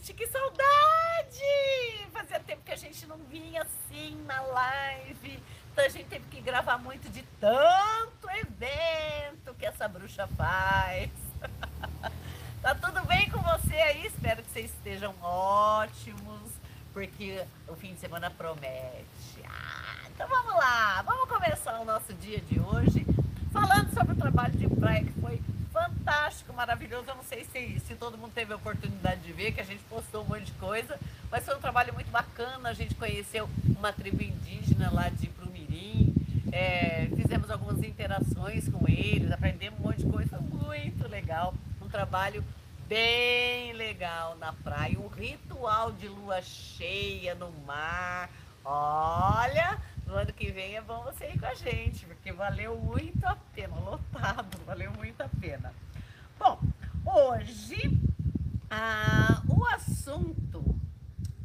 gente, que saudade! Fazia tempo que a gente não vinha assim na live. Então a gente teve que gravar muito de tanto evento que essa bruxa faz. tá tudo bem com você aí? Espero que vocês estejam ótimos, porque o fim de semana promete. Ah, então vamos lá, vamos começar o nosso dia de hoje falando sobre o trabalho de praia que foi fantástico, maravilhoso. Eu não sei se, se todo mundo teve a oportunidade de ver, que a gente postou um monte de coisa, mas foi um trabalho muito bacana. A gente conheceu uma tribo indígena lá de Prumirim, é, fizemos algumas interações com eles, aprendemos um monte de coisa, muito legal. Um trabalho bem legal na praia, um ritual de lua cheia no mar. Olha, no ano que vem é bom você ir com a gente, porque valeu muito a pena, lotado, valeu muito a pena. Bom, hoje ah, o assunto,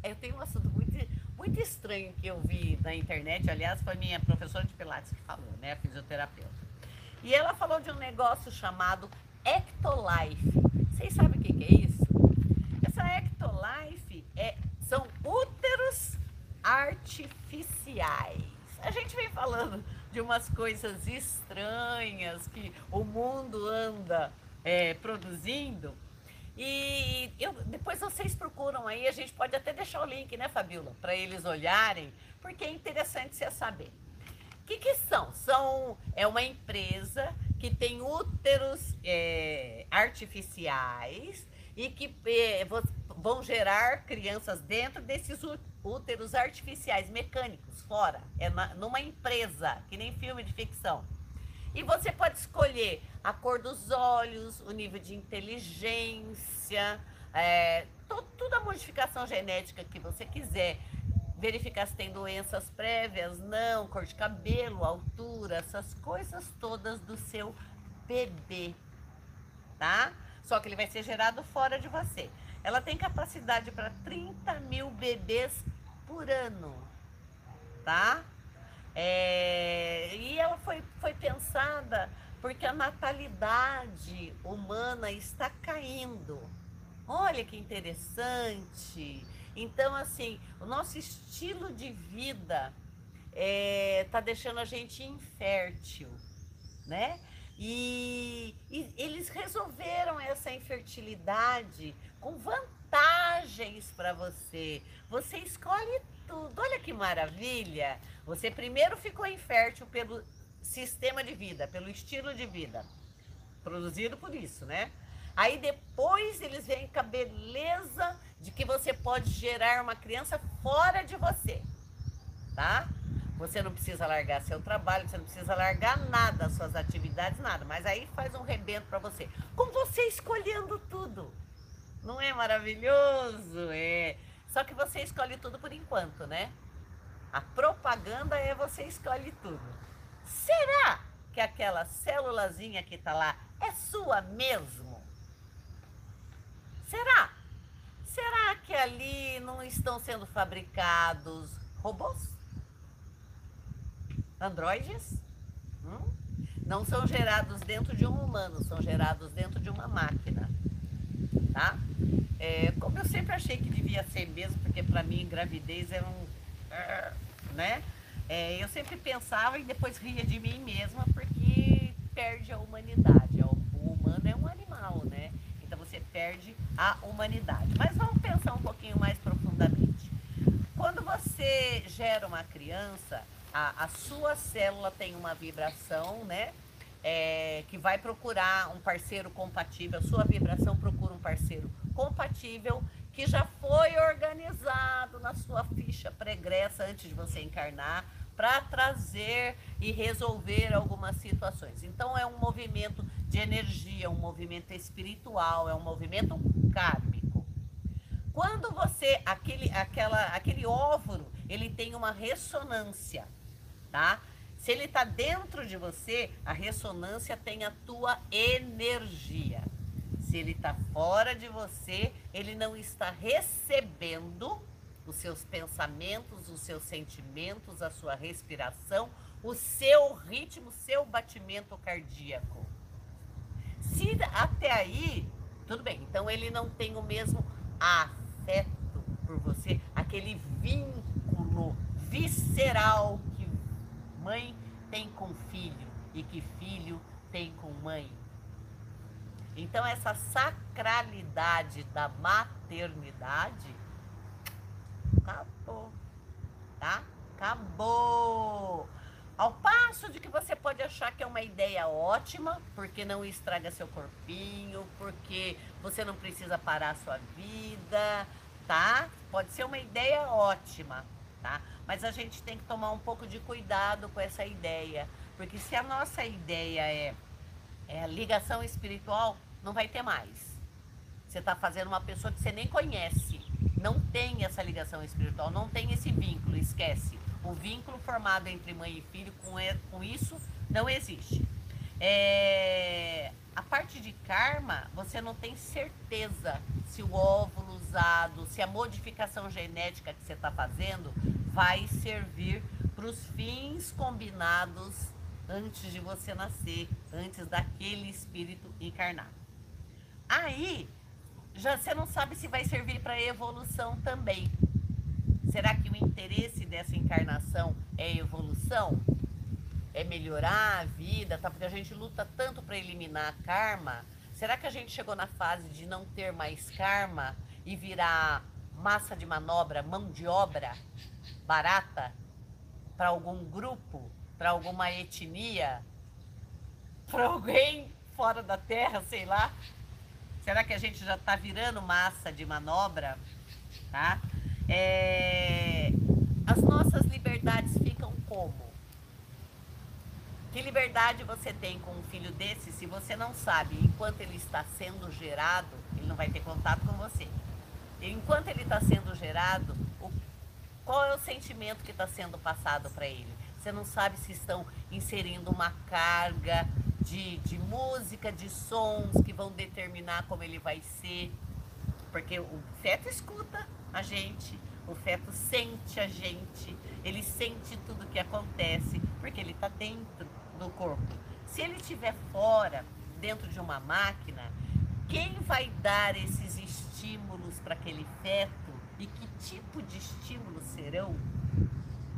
eu tenho um assunto muito, muito estranho que eu vi na internet, aliás, foi minha professora de Pilates que falou, né, a fisioterapeuta. E ela falou de um negócio chamado Ectolife. Vocês sabem o que, que é isso? Essa Ectolife é, são úteros artificiais a gente vem falando de umas coisas estranhas que o mundo anda é, produzindo. E eu, depois vocês procuram aí, a gente pode até deixar o link, né, Fabiola, para eles olharem, porque é interessante você saber. O que, que são? São é uma empresa que tem úteros é, artificiais e que é, vão gerar crianças dentro desses úteros artificiais mecânicos fora. É na, numa empresa, que nem filme de ficção. E você pode escolher a cor dos olhos, o nível de inteligência, é, to, toda a modificação genética que você quiser. Verificar se tem doenças prévias, não, cor de cabelo, altura, essas coisas todas do seu bebê, tá? Só que ele vai ser gerado fora de você. Ela tem capacidade para 30 mil bebês por ano, tá? É, e ela foi, foi pensada porque a natalidade humana está caindo. Olha que interessante. Então, assim, o nosso estilo de vida está é, tá deixando a gente infértil, né? E, e, eles resolveram essa infertilidade com vantagens para você. Você escolhe tudo. Olha que maravilha! Você primeiro ficou infértil pelo sistema de vida, pelo estilo de vida, produzido por isso, né? Aí depois eles vêm com a beleza de que você pode gerar uma criança fora de você, tá? Você não precisa largar seu trabalho, você não precisa largar nada, suas atividades, nada. Mas aí faz um rebento para você. Com você escolhendo tudo. Não é maravilhoso? É. Só que você escolhe tudo por enquanto, né? A propaganda é você escolhe tudo. Será que aquela célulazinha que tá lá é sua mesmo? Será? Será que ali não estão sendo fabricados robôs? androides hum, não são gerados dentro de um humano, são gerados dentro de uma máquina, tá? É, como eu sempre achei que devia ser mesmo, porque para mim gravidez era um, né? É, eu sempre pensava e depois ria de mim mesma porque perde a humanidade. O humano é um animal, né? Então você perde a humanidade. Mas vamos pensar um pouquinho mais profundamente. Quando você gera uma criança, a, a sua célula tem uma vibração, né? É, que vai procurar um parceiro compatível, a sua vibração procura parceiro compatível que já foi organizado na sua ficha pregressa antes de você encarnar para trazer e resolver algumas situações. Então é um movimento de energia, um movimento espiritual, é um movimento kármico. Quando você aquele aquela aquele óvulo, ele tem uma ressonância tá? Se ele está dentro de você, a ressonância tem a tua energia. Se ele está fora de você, ele não está recebendo os seus pensamentos, os seus sentimentos, a sua respiração, o seu ritmo, o seu batimento cardíaco. Se até aí, tudo bem, então ele não tem o mesmo afeto por você, aquele vínculo visceral que mãe tem com filho e que filho tem com mãe. Então, essa sacralidade da maternidade acabou, tá? Acabou. Ao passo de que você pode achar que é uma ideia ótima, porque não estraga seu corpinho, porque você não precisa parar a sua vida, tá? Pode ser uma ideia ótima, tá? Mas a gente tem que tomar um pouco de cuidado com essa ideia, porque se a nossa ideia é, é a ligação espiritual, não vai ter mais. Você está fazendo uma pessoa que você nem conhece, não tem essa ligação espiritual, não tem esse vínculo, esquece. O vínculo formado entre mãe e filho com, isso não existe. É, a parte de karma, você não tem certeza se o óvulo usado, se a modificação genética que você está fazendo vai servir para os fins combinados antes de você nascer, antes daquele espírito encarnar. Aí, já você não sabe se vai servir para evolução também. Será que o interesse dessa encarnação é evolução? É melhorar a vida, tá? Porque a gente luta tanto para eliminar karma. Será que a gente chegou na fase de não ter mais karma e virar massa de manobra, mão de obra barata para algum grupo, para alguma etnia, para alguém fora da Terra, sei lá? Será que a gente já está virando massa de manobra? Tá? É, as nossas liberdades ficam como? Que liberdade você tem com um filho desse se você não sabe, enquanto ele está sendo gerado, ele não vai ter contato com você. Enquanto ele está sendo gerado, o, qual é o sentimento que está sendo passado para ele? Você não sabe se estão inserindo uma carga de, de música, de sons que vão determinar como ele vai ser. Porque o feto escuta, a gente, o feto sente a gente, ele sente tudo que acontece, porque ele está dentro do corpo. Se ele estiver fora, dentro de uma máquina, quem vai dar esses estímulos para aquele feto e que tipo de estímulos serão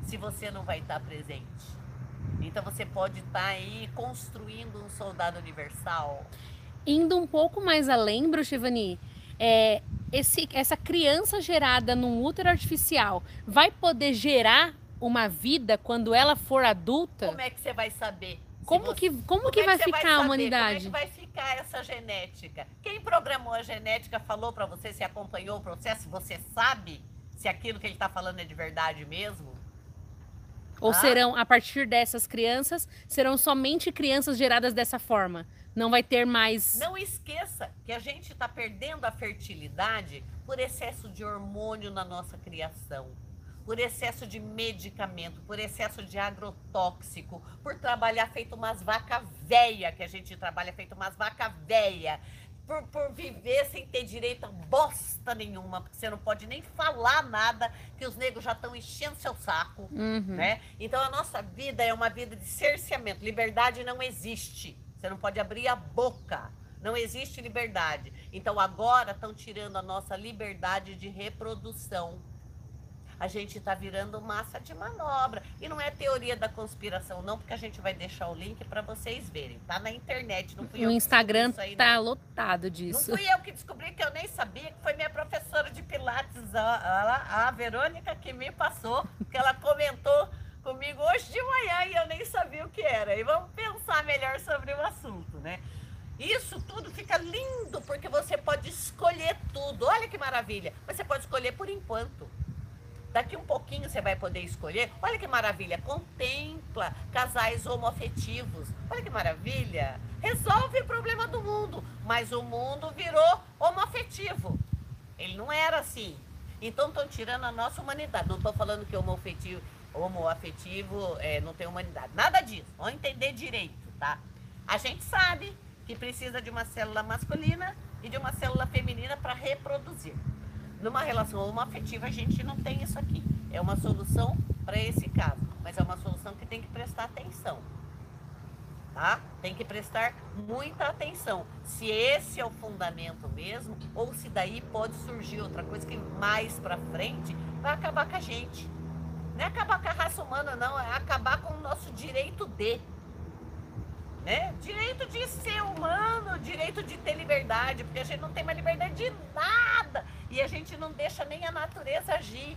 se você não vai estar presente? Então você pode estar tá aí construindo um soldado universal. Indo um pouco mais além, Bruxivani, é, esse, essa criança gerada num útero artificial vai poder gerar uma vida quando ela for adulta? Como é que você vai saber? Como, você, que, como, como que, é vai ficar vai a humanidade? Como é que vai ficar essa genética? Quem programou a genética falou para você, se acompanhou o processo, você sabe se aquilo que ele está falando é de verdade mesmo? Ou ah? serão, a partir dessas crianças, serão somente crianças geradas dessa forma? Não vai ter mais. Não esqueça que a gente está perdendo a fertilidade por excesso de hormônio na nossa criação, por excesso de medicamento, por excesso de agrotóxico, por trabalhar feito umas vaca véia, que a gente trabalha feito umas vaca véia, por, por, viver sem ter direito a bosta nenhuma, porque você não pode nem falar nada, que os negros já estão enchendo seu saco, uhum. né? Então a nossa vida é uma vida de cerceamento, liberdade não existe. Você não pode abrir a boca. Não existe liberdade. Então agora estão tirando a nossa liberdade de reprodução. A gente está virando massa de manobra. E não é teoria da conspiração, não, porque a gente vai deixar o link para vocês verem. Tá na internet, não fui no eu. O Instagram aí, tá não. lotado disso. Não fui eu que descobri, que eu nem sabia, que foi minha professora de Pilates, a, a, a Verônica, que me passou, que ela comentou comigo hoje de manhã e eu nem sabia o que era. E vamos pensar melhor sobre o assunto, né? Isso tudo fica lindo porque você pode escolher tudo. Olha que maravilha. Você pode escolher por enquanto. Daqui um pouquinho você vai poder escolher. Olha que maravilha. Contempla casais homoafetivos. Olha que maravilha. Resolve o problema do mundo. Mas o mundo virou homoafetivo. Ele não era assim. Então estão tirando a nossa humanidade. Não estou falando que homoafetivo homoafetivo é, não tem humanidade. Nada disso. Vamos entender direito, tá? A gente sabe que precisa de uma célula masculina e de uma célula feminina para reproduzir. Numa relação homoafetiva, a gente não tem isso aqui. É uma solução para esse caso, mas é uma solução que tem que prestar atenção. tá? Tem que prestar muita atenção. Se esse é o fundamento mesmo, ou se daí pode surgir outra coisa que mais para frente vai acabar com a gente. Não é acabar com a raça humana, não, é acabar com o nosso direito de. Né? Direito de ser humano, direito de ter liberdade, porque a gente não tem mais liberdade de nada e a gente não deixa nem a natureza agir.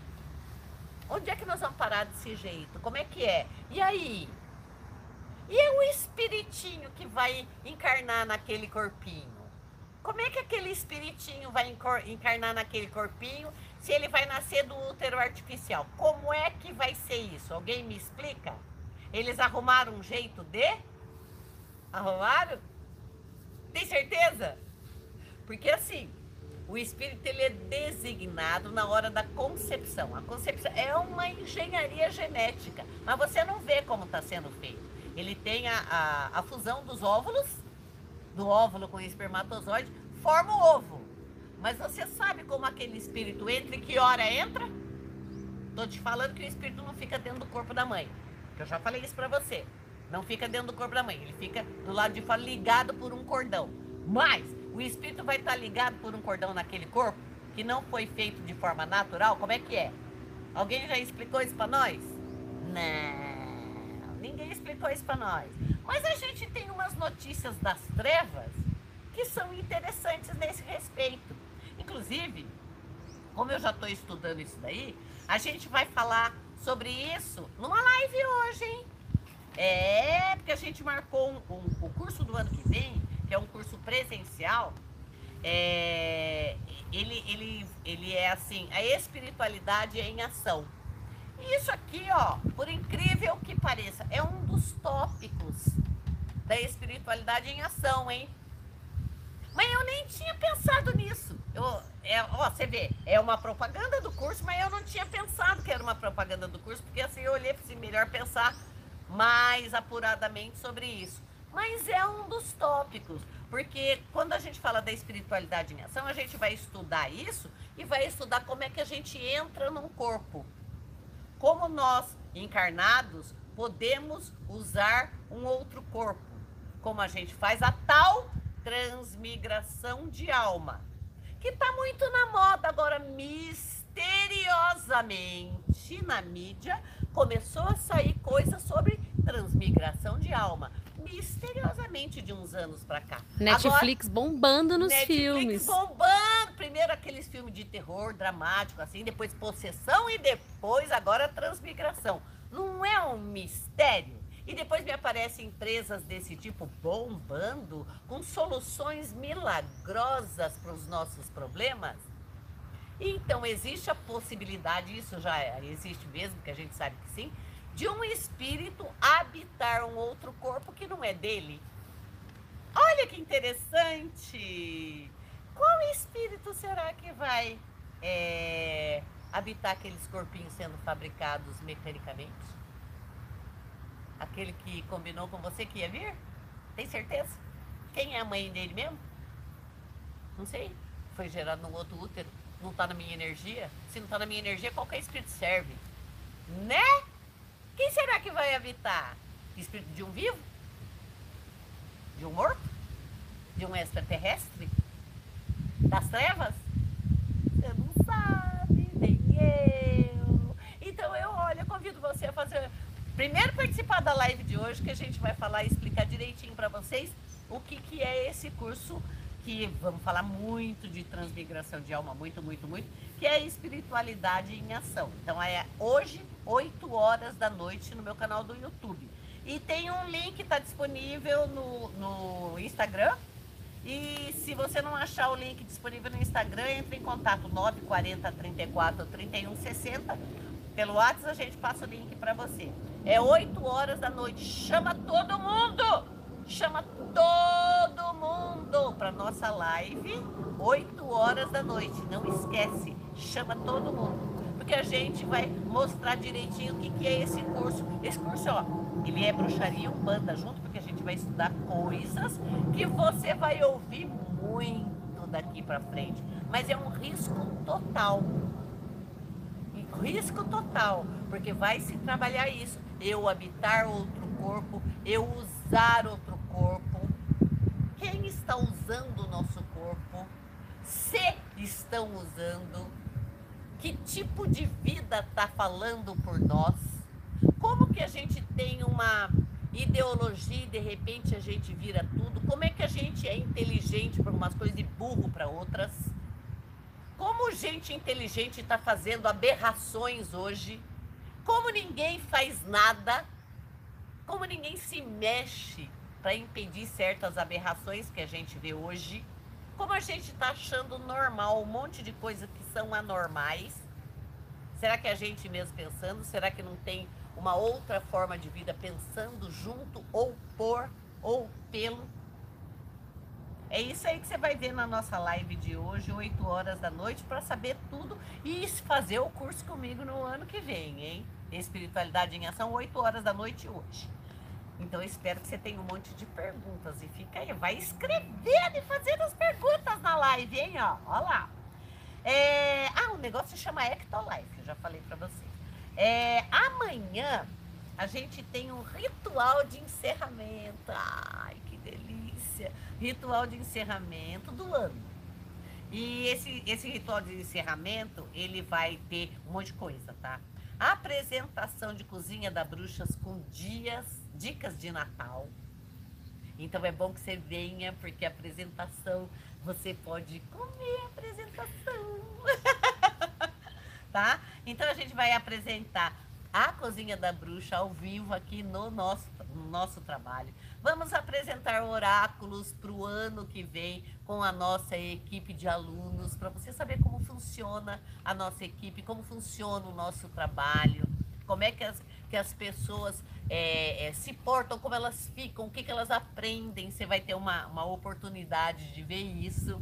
Onde é que nós vamos parar desse jeito? Como é que é? E aí? E é o espiritinho que vai encarnar naquele corpinho? Como é que aquele espiritinho vai encarnar naquele corpinho se ele vai nascer do útero artificial? Como é que vai ser isso? Alguém me explica? Eles arrumaram um jeito de? Arrumaram? Tem certeza? Porque assim, o espírito ele é designado na hora da concepção. A concepção é uma engenharia genética, mas você não vê como está sendo feito. Ele tem a, a, a, fusão dos óvulos, do óvulo com o espermatozoide, forma o ovo. Mas você sabe como aquele espírito entra e que hora entra? Estou te falando que o espírito não fica dentro do corpo da mãe. Eu já falei isso para você. Não fica dentro do corpo da mãe. Ele fica do lado de fora ligado por um cordão. Mas o espírito vai estar ligado por um cordão naquele corpo que não foi feito de forma natural? Como é que é? Alguém já explicou isso para nós? Não, ninguém explicou isso para nós. Mas a gente tem umas notícias das trevas que são interessantes nesse respeito. Inclusive, como eu já estou estudando isso daí, a gente vai falar sobre isso numa live hoje, hein? É, porque a gente marcou um, um, o curso do ano que vem que é um curso presencial, é, ele, ele, ele é assim, a espiritualidade é em ação. E isso aqui, ó, por incrível que pareça, é um dos tópicos da espiritualidade em ação, hein? Mas eu nem tinha pensado nisso. Eu, é, ó, você vê, é uma propaganda do curso, mas eu não tinha pensado que era uma propaganda do curso, porque assim eu olhei para assim, melhor pensar mais apuradamente sobre isso. Mas é um dos tópicos, porque quando a gente fala da espiritualidade em ação, a gente vai estudar isso e vai estudar como é que a gente entra num corpo. Como nós, encarnados, podemos usar um outro corpo. Como a gente faz a tal transmigração de alma, que está muito na moda agora, misteriosamente na mídia, começou a sair coisas sobre transmigração de alma misteriosamente de uns anos para cá. Netflix Agora, bombando nos Netflix filmes. bombando. Primeiro aqueles filmes de terror dramático, assim, depois possessão e depois agora transmigração. Não é um mistério? E depois me aparecem empresas desse tipo bombando, com soluções milagrosas para os nossos problemas. Então existe a possibilidade, isso já existe mesmo, que a gente sabe que sim, de um espírito habitar um outro corpo que não é dele. Olha que interessante! Qual espírito será que vai é, habitar aqueles corpinhos sendo fabricados mecanicamente? Aquele que combinou com você que ia vir? Tem certeza? Quem é a mãe dele mesmo? Não sei. Foi gerado num outro útero. Não está na minha energia? Se não está na minha energia, qualquer espírito serve. Né? Quem será que vai habitar? Espírito de um vivo? De um morto? De um extraterrestre? Das trevas? Você não sabe, nem eu. Então eu, olha, convido você a fazer. Primeiro participar da live de hoje, que a gente vai falar e explicar direitinho para vocês o que, que é esse curso que vamos falar muito de transmigração de alma, muito, muito, muito, que é espiritualidade em ação. Então é hoje 8 horas da noite no meu canal do YouTube. E tem um link está disponível no, no Instagram. E se você não achar o link disponível no Instagram, entre em contato 940 34 31 60. Pelo WhatsApp a gente passa o link para você. É 8 horas da noite. Chama todo mundo! Chama todo mundo para nossa live, 8 horas da noite. Não esquece, chama todo mundo porque a gente vai mostrar direitinho o que, que é esse curso. Esse curso, ó, ele é bruxaria banda junto, porque a gente vai estudar coisas que você vai ouvir muito daqui para frente, mas é um risco total. Risco total, porque vai se trabalhar isso. Eu habitar outro corpo, eu usar outro corpo? Quem está usando o nosso corpo? Se estão usando? Que tipo de vida está falando por nós? Como que a gente tem uma ideologia e de repente a gente vira tudo? Como é que a gente é inteligente para umas coisas e burro para outras? Como gente inteligente está fazendo aberrações hoje? Como ninguém faz nada? Como ninguém se mexe para impedir certas aberrações que a gente vê hoje? Como a gente está achando normal um monte de coisas que são anormais? Será que a gente mesmo pensando? Será que não tem uma outra forma de vida pensando junto ou por ou pelo? É isso aí que você vai ver na nossa live de hoje, 8 horas da noite, para saber tudo e fazer o curso comigo no ano que vem, hein? Espiritualidade em Ação, 8 horas da noite hoje. Então eu espero que você tenha um monte de perguntas e fica aí, vai escrevendo e fazendo as perguntas na live, hein? Ó, ó lá. É... Ah, o negócio se chama Ectolife, eu já falei para vocês. É... Amanhã a gente tem um ritual de encerramento. Ai, que delícia! ritual de encerramento do ano. E esse, esse ritual de encerramento, ele vai ter um monte de coisa, tá? Apresentação de cozinha da bruxas com dias, dicas de Natal. Então é bom que você venha, porque a apresentação você pode comer a apresentação. tá? Então a gente vai apresentar a cozinha da bruxa ao vivo aqui no nosso, no nosso trabalho. Vamos apresentar oráculos para o ano que vem com a nossa equipe de alunos, para você saber como funciona a nossa equipe, como funciona o nosso trabalho, como é que as, que as pessoas é, é, se portam, como elas ficam, o que, que elas aprendem. Você vai ter uma, uma oportunidade de ver isso.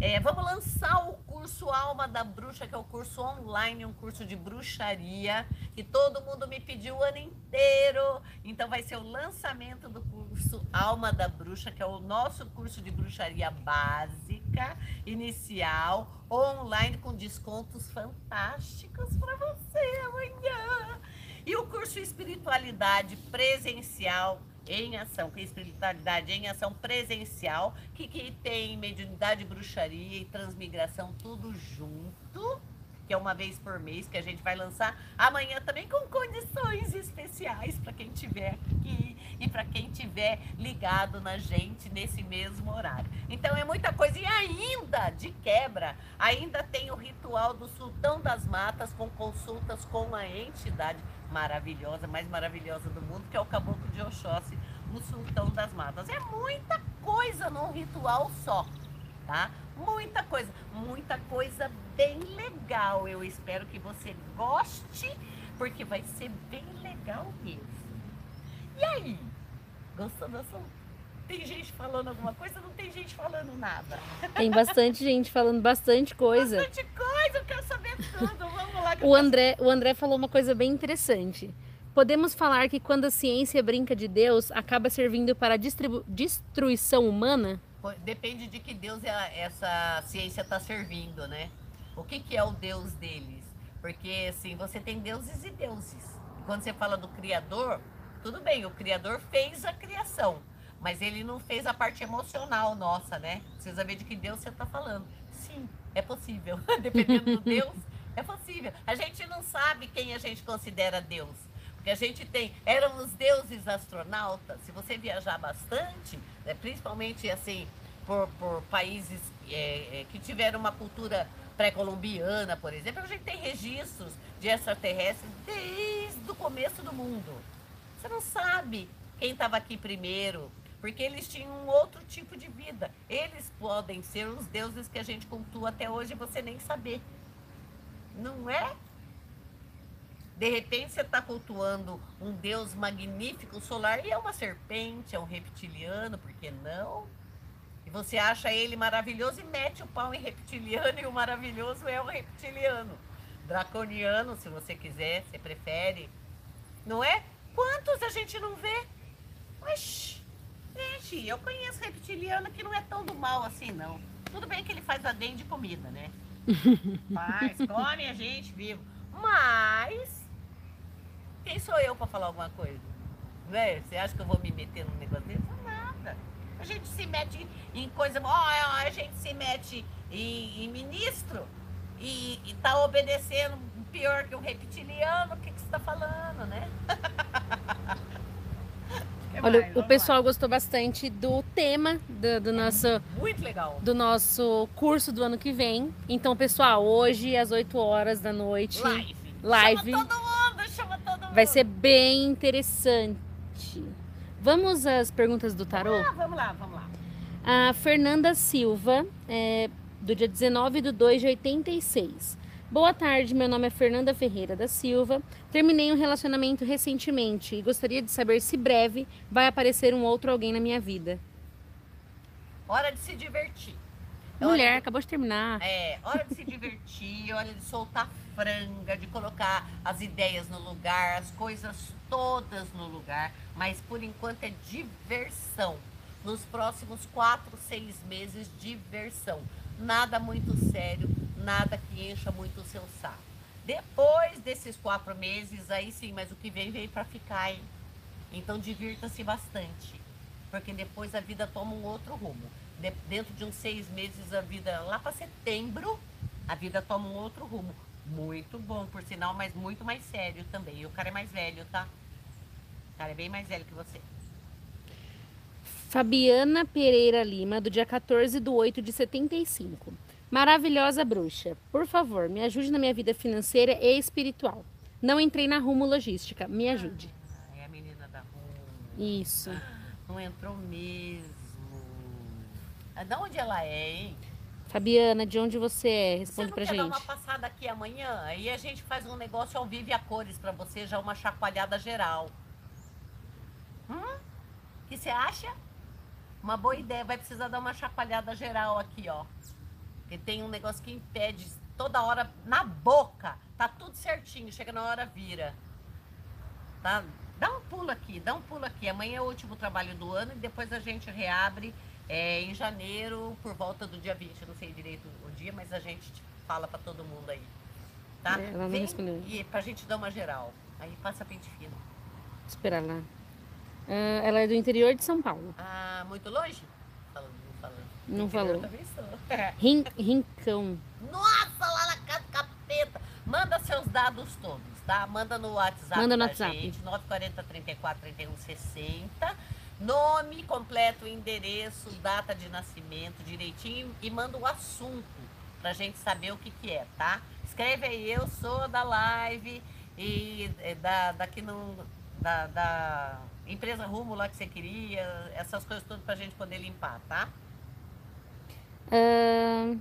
É, vamos lançar o curso Alma da Bruxa, que é o curso online, um curso de bruxaria, que todo mundo me pediu o ano inteiro. Então vai ser o lançamento do curso Alma da Bruxa, que é o nosso curso de bruxaria básica, inicial, online, com descontos fantásticos para você amanhã. E o curso Espiritualidade Presencial em ação, que é espiritualidade em ação presencial, que, que tem mediunidade, bruxaria e transmigração tudo junto, que é uma vez por mês que a gente vai lançar amanhã também com condições especiais para quem tiver aqui e para quem tiver ligado na gente nesse mesmo horário. Então é muita coisa e ainda de quebra, ainda tem o ritual do sultão das matas com consultas com a entidade maravilhosa, mais maravilhosa do mundo, que é o Caboclo de Oxóssi, o Sultão das Matas. É muita coisa num ritual só, tá? Muita coisa, muita coisa bem legal. Eu espero que você goste, porque vai ser bem legal mesmo. E aí? Gostou do assunto? Tem gente falando alguma coisa, não tem gente falando nada. Tem bastante gente falando bastante coisa. Bastante coisa, eu quero saber tudo. Vamos lá. o, André, o André falou uma coisa bem interessante. Podemos falar que quando a ciência brinca de Deus, acaba servindo para a destruição humana? Depende de que Deus é essa ciência está servindo, né? O que, que é o Deus deles? Porque, assim, você tem deuses e deuses. Quando você fala do Criador, tudo bem, o Criador fez a criação. Mas ele não fez a parte emocional nossa, né? Precisa ver de que Deus você está falando. Sim, é possível. Dependendo do Deus, é possível. A gente não sabe quem a gente considera Deus. Porque a gente tem, eram os deuses astronautas. Se você viajar bastante, né, principalmente assim, por, por países é, é, que tiveram uma cultura pré-colombiana, por exemplo, a gente tem registros de extraterrestres desde o começo do mundo. Você não sabe quem estava aqui primeiro, porque eles tinham um outro tipo de vida. Eles podem ser os deuses que a gente cultua até hoje e você nem saber. Não é? De repente você está cultuando um deus magnífico solar e é uma serpente, é um reptiliano, por que não? E você acha ele maravilhoso e mete o pau em reptiliano e o maravilhoso é o reptiliano. Draconiano, se você quiser, você prefere. Não é? Quantos a gente não vê? Mas Gente, eu conheço reptiliano que não é tão do mal assim, não. Tudo bem que ele faz adendo de comida, né? Faz, come a gente vivo. Mas, quem sou eu para falar alguma coisa? Né? Você acha que eu vou me meter num negócio desse? Nada. A gente se mete em coisa. Ó, a gente se mete em, em ministro e, e tá obedecendo pior que um reptiliano. O que, que você tá falando, né? Olha, mais, o pessoal lá. gostou bastante do tema do, do é nosso muito legal do nosso curso do ano que vem. Então, pessoal, hoje às 8 horas da noite, live, live chama todo mundo, chama todo mundo. vai ser bem interessante. Vamos às perguntas do tarô? Ah, vamos lá, vamos lá. A Fernanda Silva, é, do dia 19 de 2 de 86. Boa tarde, meu nome é Fernanda Ferreira da Silva. Terminei um relacionamento recentemente e gostaria de saber se breve vai aparecer um outro alguém na minha vida. Hora de se divertir. É Mulher, de... acabou de terminar. É, hora de se divertir, hora de soltar franga, de colocar as ideias no lugar, as coisas todas no lugar, mas por enquanto é diversão. Nos próximos quatro, seis meses, diversão. Nada muito sério, nada que encha muito o seu saco. Depois desses quatro meses, aí sim, mas o que vem, vem para ficar, hein? Então divirta-se bastante, porque depois a vida toma um outro rumo. De, dentro de uns seis meses, a vida, lá para setembro, a vida toma um outro rumo. Muito bom, por sinal, mas muito mais sério também. E o cara é mais velho, tá? O cara é bem mais velho que você. Fabiana Pereira Lima, do dia 14 de 8 de 75. Maravilhosa bruxa, por favor, me ajude na minha vida financeira e espiritual. Não entrei na rumo logística, me ajude. Ah, é a menina da rumo. Isso. Não entrou mesmo. De onde ela é, hein? Fabiana, de onde você é? Responde você pra quer gente. dar uma passada aqui amanhã? Aí a gente faz um negócio ao vivo e a cores para você, já uma chacoalhada geral. Hum? O que você acha? Uma boa ideia. Vai precisar dar uma chacoalhada geral aqui, ó. Porque tem um negócio que impede toda hora na boca. Tá tudo certinho. Chega na hora, vira. Tá? Dá um pulo aqui, dá um pulo aqui. Amanhã é o último trabalho do ano e depois a gente reabre é, em janeiro, por volta do dia 20, não sei direito o dia, mas a gente fala para todo mundo aí. Tá? É, ela não Vem, respondeu. E pra gente dar uma geral. Aí passa pente fino. Espera lá. Uh, ela é do interior de São Paulo. Ah, muito longe? Não. Não falou. Sou. Rin, rincão. Nossa, lá na casa do capeta. Manda seus dados todos, tá? Manda no WhatsApp Manda no WhatsApp. gente, 940 34 31 60. Nome completo, endereço, data de nascimento, direitinho e manda o assunto pra gente saber o que que é, tá? Escreve aí, eu sou da live e é, da, daqui no, da, da empresa Rumo lá que você queria, essas coisas todas pra gente poder limpar, tá? Uh,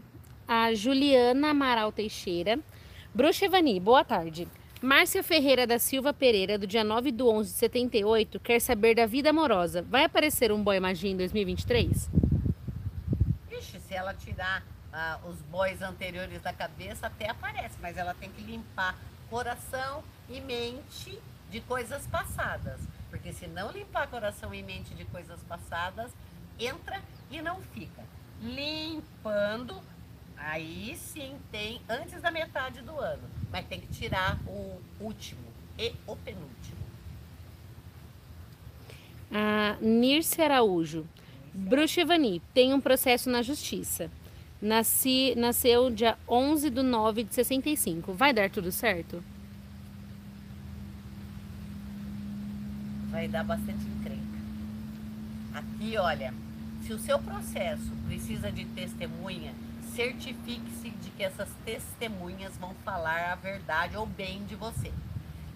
a Juliana Amaral Teixeira. Bruxa Evani, boa tarde. Márcia Ferreira da Silva Pereira, do dia 9 de 11 de 78, quer saber da vida amorosa. Vai aparecer um boy magia em 2023? Ixi, se ela tirar ah, os boys anteriores da cabeça, até aparece, mas ela tem que limpar coração e mente de coisas passadas. Porque se não limpar coração e mente de coisas passadas, entra e não fica. Limpando, aí sim tem antes da metade do ano mas tem que tirar o último e o penúltimo. A Nirce Araújo. Bruxa Evani, tem um processo na justiça. Nasci, nasceu dia 11 de 9 de 65. Vai dar tudo certo? Vai dar bastante encrenca. Aqui, olha, se o seu processo precisa de testemunha, certifique-se de que essas testemunhas vão falar a verdade ou bem de você.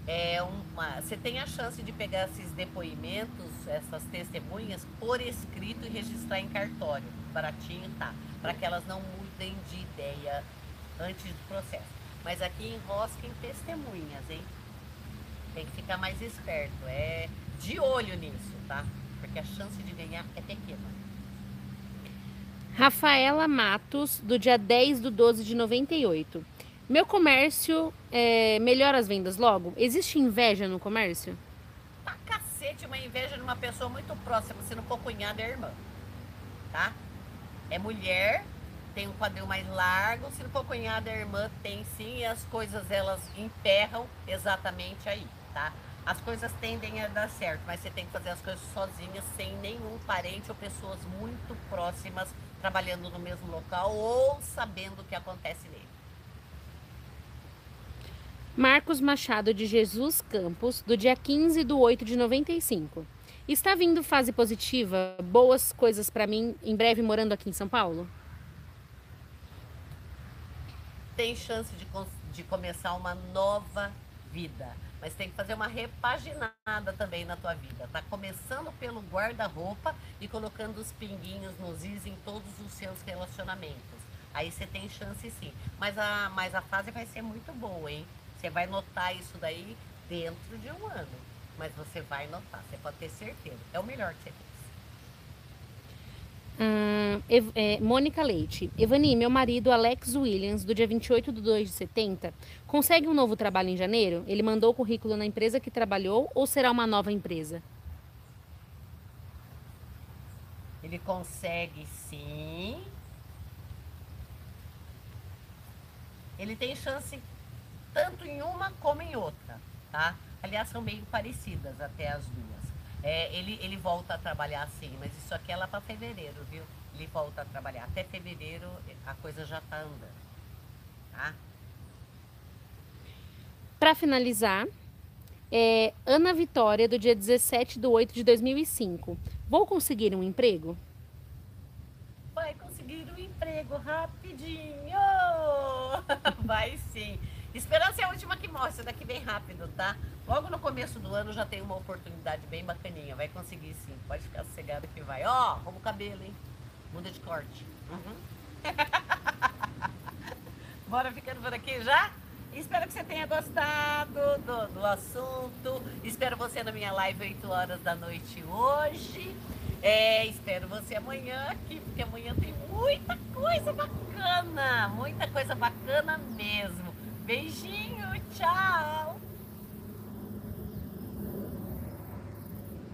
É uma, você tem a chance de pegar esses depoimentos, essas testemunhas, por escrito e registrar em cartório. Baratinho tá. Para que elas não mudem de ideia antes do processo. Mas aqui enrosquem testemunhas, hein? Tem que ficar mais esperto. É de olho nisso, tá? Porque a chance de ganhar é pequena. Rafaela Matos, do dia 10 do 12 de 98. Meu comércio é, melhora as vendas logo? Existe inveja no comércio? Pra cacete, uma inveja de uma pessoa muito próxima. Se não for cunhada, é irmã. Tá? É mulher, tem um quadril mais largo. Se não for cunhada, é irmã, tem sim. E as coisas elas emperram exatamente aí, tá? as coisas tendem a dar certo, mas você tem que fazer as coisas sozinha, sem nenhum parente ou pessoas muito próximas trabalhando no mesmo local ou sabendo o que acontece nele. Marcos Machado de Jesus Campos, do dia 15 de 8 de 95. Está vindo fase positiva, boas coisas para mim, em breve morando aqui em São Paulo? Tem chance de, de começar uma nova vida mas tem que fazer uma repaginada também na tua vida. Tá começando pelo guarda-roupa e colocando os pinguinhos nos is em todos os seus relacionamentos. Aí você tem chance sim. Mas a, mas a fase vai ser muito boa, hein? Você vai notar isso daí dentro de um ano. Mas você vai notar, você pode ter certeza. É o melhor que você fez. Hum, é, Mônica Leite. Evani, meu marido Alex Williams, do dia 28 de 2 de 70, consegue um novo trabalho em janeiro? Ele mandou o currículo na empresa que trabalhou ou será uma nova empresa? Ele consegue sim. Ele tem chance tanto em uma como em outra, tá? Aliás, são meio parecidas até as duas. É, ele, ele volta a trabalhar sim, mas isso aqui é lá para fevereiro, viu? Ele volta a trabalhar. Até fevereiro a coisa já está andando. Tá? Para finalizar, é, Ana Vitória, do dia 17 de 8 de 2005. Vou conseguir um emprego? Vai conseguir um emprego rapidinho! Vai sim. Esperança é a última que mostra, daqui bem rápido, tá? Logo no começo do ano já tem uma oportunidade bem bacaninha. Vai conseguir sim. Pode ficar sossegado que vai. Ó, oh, o cabelo, hein? Muda de corte. Uhum. Bora ficando por aqui já? Espero que você tenha gostado do, do assunto. Espero você na minha live 8 horas da noite hoje. É, espero você amanhã aqui, porque amanhã tem muita coisa bacana. Muita coisa bacana mesmo. Beijinho!